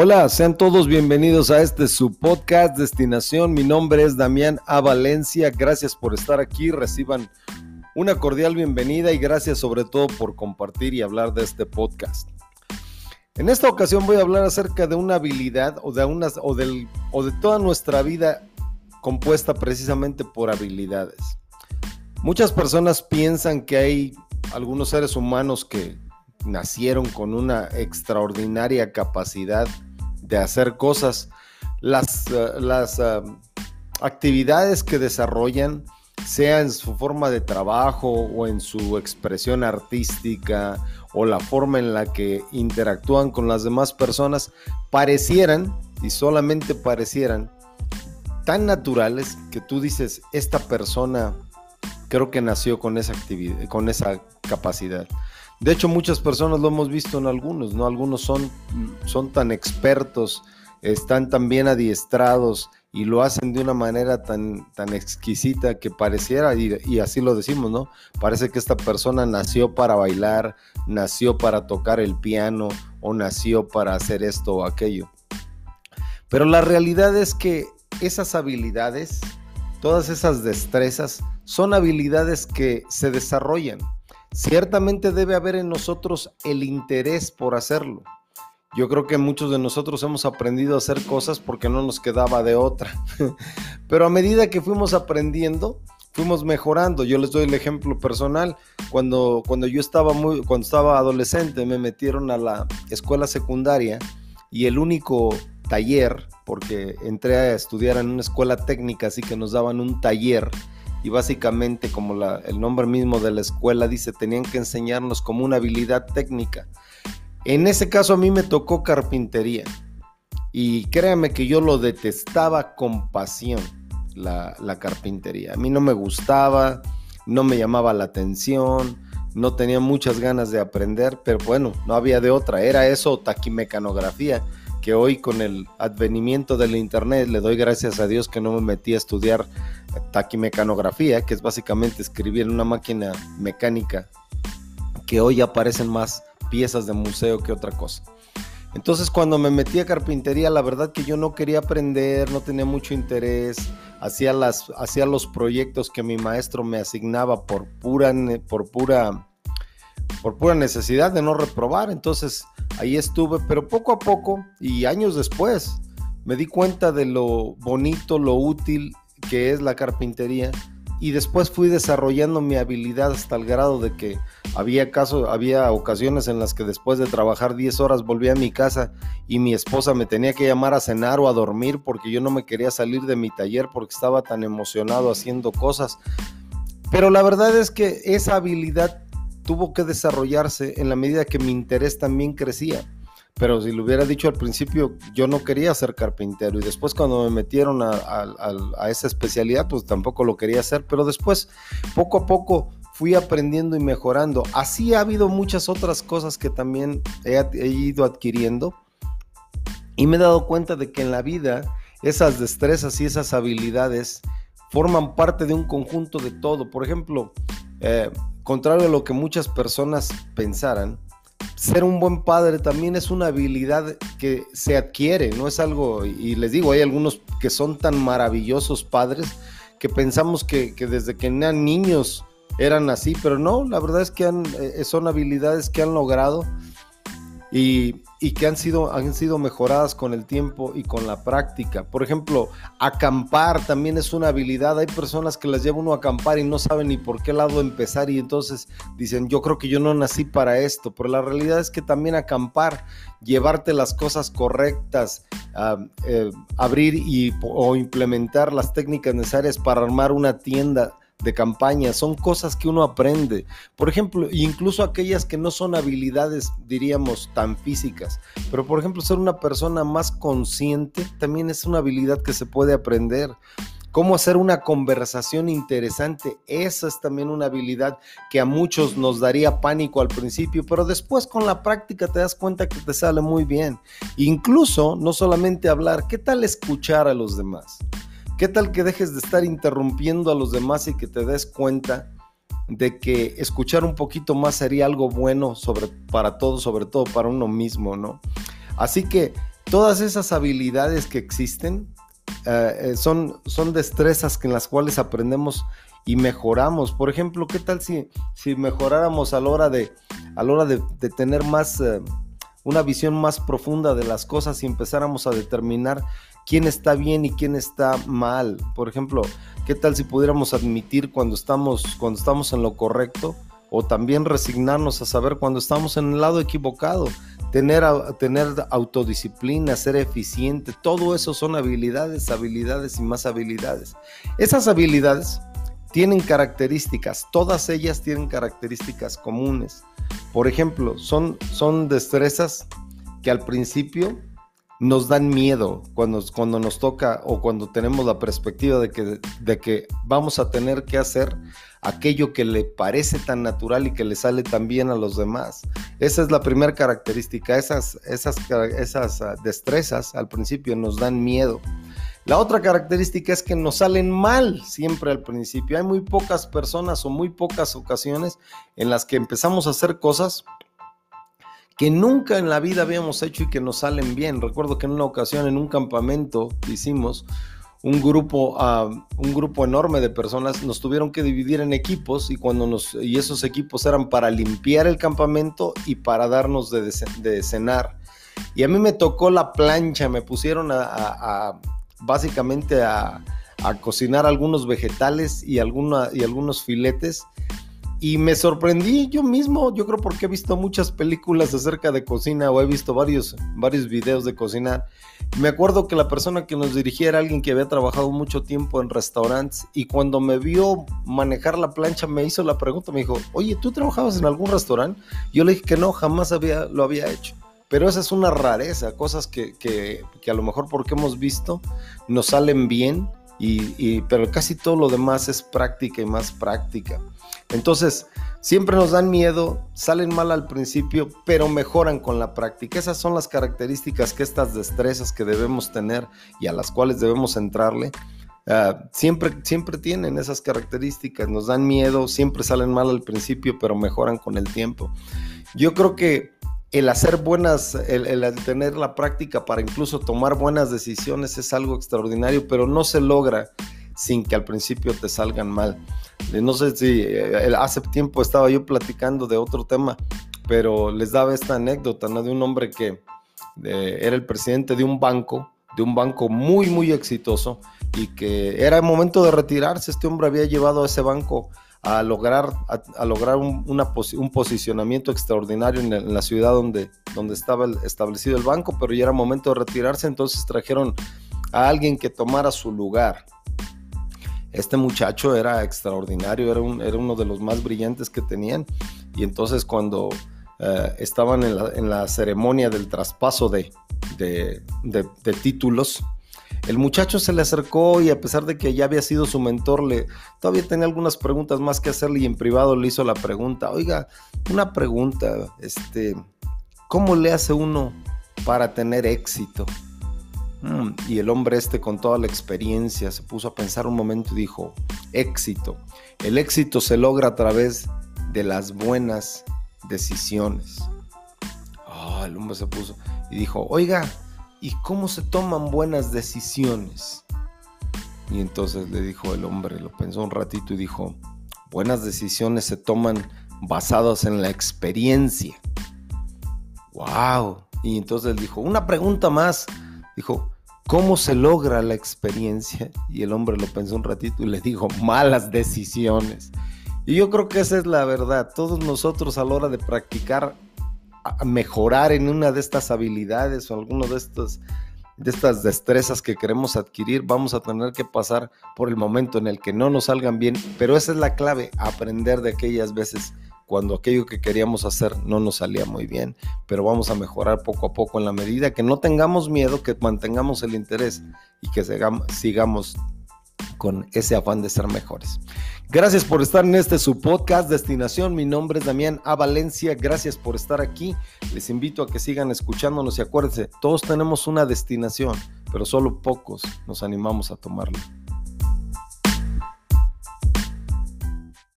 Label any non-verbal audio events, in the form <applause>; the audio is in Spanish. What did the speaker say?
Hola, sean todos bienvenidos a este su podcast Destinación. Mi nombre es Damián A. Valencia. Gracias por estar aquí. Reciban una cordial bienvenida y gracias sobre todo por compartir y hablar de este podcast. En esta ocasión voy a hablar acerca de una habilidad o de, unas, o, del, o de toda nuestra vida compuesta precisamente por habilidades. Muchas personas piensan que hay algunos seres humanos que nacieron con una extraordinaria capacidad de hacer cosas. Las, eh, las eh, actividades que desarrollan, sea en su forma de trabajo o en su expresión artística o la forma en la que interactúan con las demás personas, parecieran, y solamente parecieran, tan naturales que tú dices, esta persona creo que nació con esa actividad, con esa capacidad. De hecho, muchas personas lo hemos visto en algunos, ¿no? Algunos son, son tan expertos, están tan bien adiestrados y lo hacen de una manera tan, tan exquisita que pareciera, y, y, así lo decimos, ¿no? Parece que esta persona nació para bailar, nació para tocar el piano o nació para hacer esto o aquello. Pero la realidad es que esas habilidades, todas esas destrezas, son habilidades que se desarrollan ciertamente debe haber en nosotros el interés por hacerlo. Yo creo que muchos de nosotros hemos aprendido a hacer cosas porque no nos quedaba de otra. <laughs> Pero a medida que fuimos aprendiendo, fuimos mejorando. Yo les doy el ejemplo personal. Cuando, cuando yo estaba muy, cuando estaba adolescente, me metieron a la escuela secundaria y el único taller, porque entré a estudiar en una escuela técnica, así que nos daban un taller y básicamente como el nombre mismo de la escuela dice, tenían que enseñarnos como una habilidad técnica. En ese caso a mí me tocó carpintería y créanme que yo lo detestaba con pasión, la, la carpintería. A mí no me gustaba, no me llamaba la atención, no tenía muchas ganas de aprender, pero bueno, no había de otra, era eso taquimecanografía que hoy con el advenimiento del internet le doy gracias a Dios que no me metí a estudiar taquimecanografía, que es básicamente escribir en una máquina mecánica, que hoy aparecen más piezas de museo que otra cosa. Entonces cuando me metí a carpintería, la verdad que yo no quería aprender, no tenía mucho interés, hacía, las, hacía los proyectos que mi maestro me asignaba por pura, por pura, por pura necesidad de no reprobar. Entonces ahí estuve, pero poco a poco y años después me di cuenta de lo bonito, lo útil que es la carpintería y después fui desarrollando mi habilidad hasta el grado de que había caso, había ocasiones en las que después de trabajar 10 horas volví a mi casa y mi esposa me tenía que llamar a cenar o a dormir porque yo no me quería salir de mi taller porque estaba tan emocionado haciendo cosas. Pero la verdad es que esa habilidad tuvo que desarrollarse en la medida que mi interés también crecía. Pero si lo hubiera dicho al principio, yo no quería ser carpintero y después cuando me metieron a, esa especialidad, pues tampoco lo quería hacer, pero después, poco a poco, fui aprendiendo y mejorando. Así ha habido muchas otras cosas que también he, he ido adquiriendo y me he dado cuenta de que en la vida esas destrezas y esas habilidades forman parte de un conjunto de todo. Por ejemplo, eh, contrario a lo que muchas personas pensaran, ser un buen padre también es una habilidad que se adquiere, no es algo, y les digo, hay algunos que son tan maravillosos padres que pensamos que, desde que eran niños eran así, pero no, la verdad es que eh, son habilidades que han logrado y, que han sido, han sido mejoradas con el tiempo y con la práctica. Por ejemplo, acampar también es una habilidad. Hay personas que las lleva uno a acampar y no saben ni por qué lado empezar y entonces dicen, yo creo que yo no nací para esto, pero la realidad es que también acampar, llevarte las cosas correctas, eh, abrir y, o implementar las técnicas necesarias para armar una tienda de campaña, son cosas que uno aprende. Por ejemplo, incluso aquellas que no son habilidades, diríamos, tan físicas. Pero por ejemplo, ser una persona más consciente también es una habilidad que se puede aprender. Cómo hacer una conversación interesante, esa es también una habilidad que a muchos nos daría pánico al principio, pero después con la práctica te das cuenta que te sale muy bien. Incluso, no solamente hablar, ¿qué tal escuchar a los demás? ¿Qué tal que dejes de estar interrumpiendo a los demás y que te des cuenta de que escuchar un poquito más sería algo bueno sobre, para todos, sobre todo para uno mismo, ¿no? Así que todas esas habilidades que existen eh, eh, son, son destrezas en las cuales aprendemos y mejoramos. Por ejemplo, ¿qué tal si, si mejoráramos a la hora de, hora de, tener más, eh, una visión más profunda de las cosas y empezáramos a determinar quién está bien y quién está mal? Por ejemplo, ¿qué tal si pudiéramos admitir cuando estamos, cuando estamos en lo correcto? O también resignarnos a saber cuando estamos en el lado equivocado tener, tener autodisciplina, ser eficiente, todo eso son habilidades, habilidades y más habilidades. Esas habilidades tienen características, todas ellas tienen características comunes. Por ejemplo, son, son destrezas que al principio nos dan miedo cuando, cuando nos toca o cuando tenemos la perspectiva de que, de que vamos a tener que hacer aquello que le parece tan natural y que le sale tan bien a los demás. Esa es la primera característica. Esas, esas, esas ah, destrezas al principio nos dan miedo. La otra característica es que nos salen mal siempre al principio. Hay muy pocas personas o muy pocas ocasiones en las que empezamos a hacer cosas que nunca en la vida habíamos hecho y que nos salen bien. Recuerdo que en una ocasión en un campamento hicimos un grupo, un grupo enorme de personas, nos tuvieron que dividir en equipos y, cuando nos, y esos equipos eran para limpiar el campamento y para darnos de, cenar. Y a mí me tocó la plancha, me pusieron a, básicamente a, cocinar algunos vegetales y, alguna, y algunos filetes y me sorprendí yo mismo, yo creo porque he visto muchas películas acerca de cocina o he visto varios, varios videos de cocinar. Me acuerdo que la persona que nos dirigía era alguien que había trabajado mucho tiempo en restaurantes y cuando me vio manejar la plancha me hizo la pregunta, me dijo, oye, ¿tú trabajabas en algún restaurante? Yo le dije que no, jamás había, lo había hecho. Pero esa es una rareza, cosas que, que, que a lo mejor porque hemos visto nos salen bien, y, pero casi todo lo demás es práctica y más práctica. Entonces, siempre nos dan miedo, salen mal al principio, pero mejoran con la práctica. Esas son las características que estas destrezas que debemos tener y a las cuales debemos entrarle. Ah, siempre, siempre tienen esas características, nos dan miedo, siempre salen mal al principio, pero mejoran con el tiempo. Yo creo que el hacer buenas, el, tener la práctica para incluso tomar buenas decisiones es algo extraordinario, pero no se logra sin que al principio te salgan mal. No sé si eh, hace tiempo estaba yo platicando de otro tema, pero les daba esta anécdota, ¿no? De un hombre que era el presidente de un banco, de un banco muy, muy exitoso y que era el momento de retirarse. Este hombre había llevado a ese banco a lograr, a, lograr un, un, posicionamiento extraordinario en, la ciudad donde, donde estaba establecido el banco, pero ya era momento de retirarse, entonces trajeron a alguien que tomara su lugar. Este muchacho era extraordinario, era, un, era uno de los más brillantes que tenían, y entonces cuando eh, estaban en la, en la, ceremonia del traspaso de, de, de títulos, el muchacho se le acercó y a pesar de que ya había sido su mentor, le todavía tenía algunas preguntas más que hacerle y en privado le hizo la pregunta, oiga, una pregunta, este, ¿cómo le hace uno para tener éxito? Mm, y el hombre este con toda la experiencia se puso a pensar un momento y dijo, éxito. El éxito se logra a través de las buenas decisiones. Ah, el hombre se puso y dijo, oiga, ¿y cómo se toman buenas decisiones? Y entonces le dijo el hombre, lo pensó un ratito y dijo, buenas decisiones se toman basadas en la experiencia. ¡Wow! Y entonces dijo, una pregunta más. Dijo, ¿cómo se logra la experiencia? Y el hombre lo pensó un ratito y le dijo, malas decisiones. Y yo creo que esa es la verdad. Todos nosotros a la hora de practicar mejorar en una de estas habilidades o alguno de estos de estas destrezas que queremos adquirir, vamos a tener que pasar por el momento en el que no nos salgan bien, pero esa es la clave, aprender de aquellas veces cuando aquello que queríamos hacer no nos salía muy bien, pero vamos a mejorar poco a poco en la medida que no tengamos miedo, que mantengamos el interés y que sigamos con ese afán de ser mejores. Gracias por estar en este su podcast Destinación. Mi nombre es Damián A. Valencia. Gracias por estar aquí. Les invito a que sigan escuchándonos y acuérdense, todos tenemos una destinación, pero solo pocos nos animamos a tomarla.